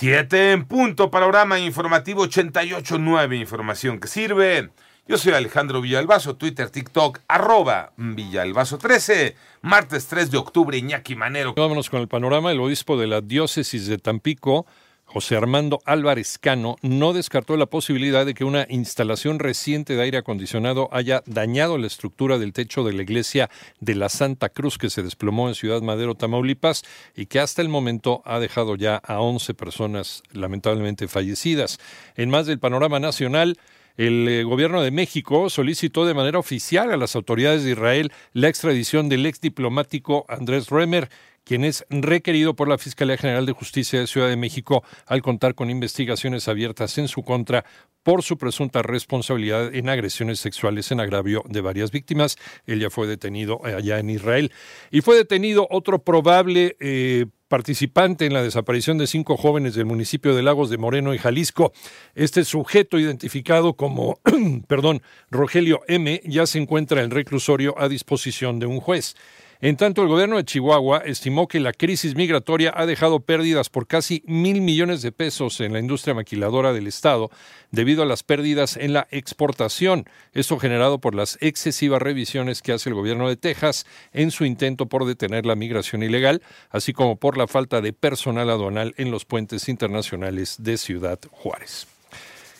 Siete en punto, panorama informativo 88.9, información que sirve. Yo soy Alejandro Villalbazo, Twitter, TikTok, arroba Villalbazo13, martes 3 de octubre, Iñaki Manero. Vámonos con el panorama. El obispo de la diócesis de Tampico, José Armando Álvarez Cano, no descartó la posibilidad de que una instalación reciente de aire acondicionado haya dañado la estructura del techo de la iglesia de la Santa Cruz que se desplomó en Ciudad Madero, Tamaulipas, y que hasta el momento ha dejado ya a 11 personas lamentablemente fallecidas. En más del panorama nacional, el eh, gobierno de México solicitó de manera oficial a las autoridades de Israel la extradición del ex diplomático Andrés Remer, quien es requerido por la Fiscalía General de Justicia de Ciudad de México al contar con investigaciones abiertas en su contra por su presunta responsabilidad en agresiones sexuales en agravio de varias víctimas. Él ya fue detenido allá en Israel. Y fue detenido otro probable eh, participante en la desaparición de cinco jóvenes del municipio de Lagos de Moreno y Jalisco. Este sujeto identificado como, perdón, Rogelio M, ya se encuentra en reclusorio a disposición de un juez. En tanto, el gobierno de Chihuahua estimó que la crisis migratoria ha dejado pérdidas por casi mil millones de pesos en la industria maquiladora del Estado debido a las pérdidas en la exportación. Esto generado por las excesivas revisiones que hace el gobierno de Texas en su intento por detener la migración ilegal, así como por la falta de personal aduanal en los puentes internacionales de Ciudad Juárez.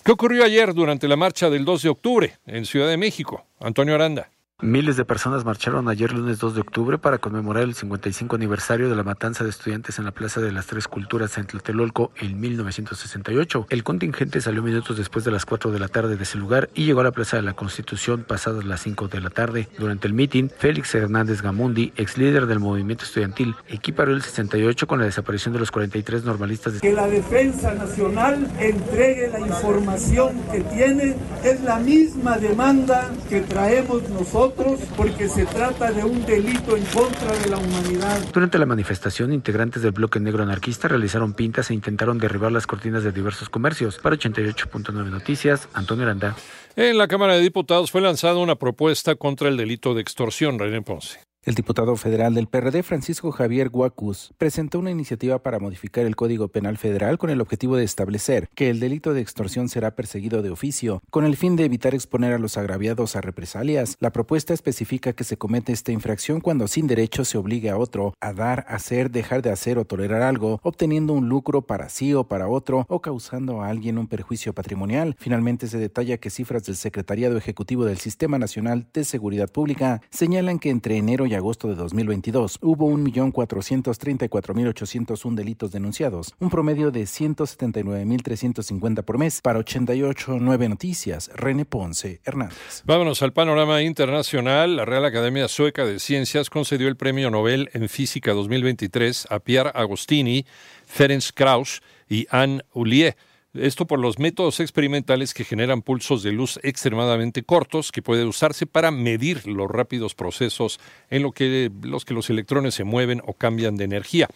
¿Qué ocurrió ayer durante la marcha del 2 de octubre en Ciudad de México? Antonio Aranda. Miles de personas marcharon ayer lunes 2 de octubre para conmemorar el 55 aniversario de la matanza de estudiantes en la Plaza de las Tres Culturas en Tlatelolco en 1968. El contingente salió minutos después de las 4 de la tarde de ese lugar y llegó a la Plaza de la Constitución pasadas las 5 de la tarde. Durante el mitin, Félix Hernández Gamundi, ex líder del movimiento estudiantil, equiparó el 68 con la desaparición de los 43 normalistas. De... Que la defensa nacional entregue la información que tiene es la misma demanda que traemos nosotros porque se trata de un delito en contra de la humanidad. Durante la manifestación, integrantes del bloque negro anarquista realizaron pintas e intentaron derribar las cortinas de diversos comercios. Para 88.9 Noticias, Antonio Aranda. En la Cámara de Diputados fue lanzada una propuesta contra el delito de extorsión, René Ponce. El diputado federal del PRD, Francisco Javier Guacus, presentó una iniciativa para modificar el Código Penal Federal con el objetivo de establecer que el delito de extorsión será perseguido de oficio, con el fin de evitar exponer a los agraviados a represalias. La propuesta especifica que se comete esta infracción cuando sin derecho se obligue a otro a dar, hacer, dejar de hacer o tolerar algo, obteniendo un lucro para sí o para otro o causando a alguien un perjuicio patrimonial. Finalmente se detalla que cifras del Secretariado Ejecutivo del Sistema Nacional de Seguridad Pública señalan que entre enero y agosto de 2022 hubo 1.434.801 delitos denunciados, un promedio de 179.350 por mes para 88.9 Noticias. René Ponce Hernández. Vámonos al panorama internacional. La Real Academia Sueca de Ciencias concedió el Premio Nobel en Física 2023 a Pierre Agostini, Ferenc Krauss y Anne Ulier esto por los métodos experimentales que generan pulsos de luz extremadamente cortos que puede usarse para medir los rápidos procesos en lo que, los que los electrones se mueven o cambian de energía.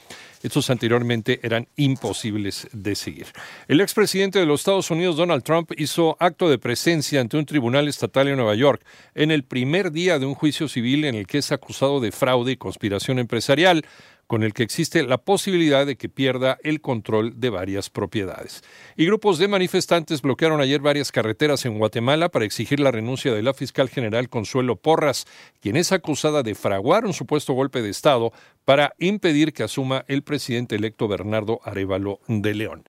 Estos anteriormente eran imposibles de seguir. El expresidente de los Estados Unidos, Donald Trump, hizo acto de presencia ante un tribunal estatal en Nueva York en el primer día de un juicio civil en el que es acusado de fraude y conspiración empresarial con el que existe la posibilidad de que pierda el control de varias propiedades. Y grupos de manifestantes bloquearon ayer varias carreteras en Guatemala para exigir la renuncia de la fiscal general Consuelo Porras, quien es acusada de fraguar un supuesto golpe de Estado para impedir que asuma el presidente electo Bernardo Arevalo de León.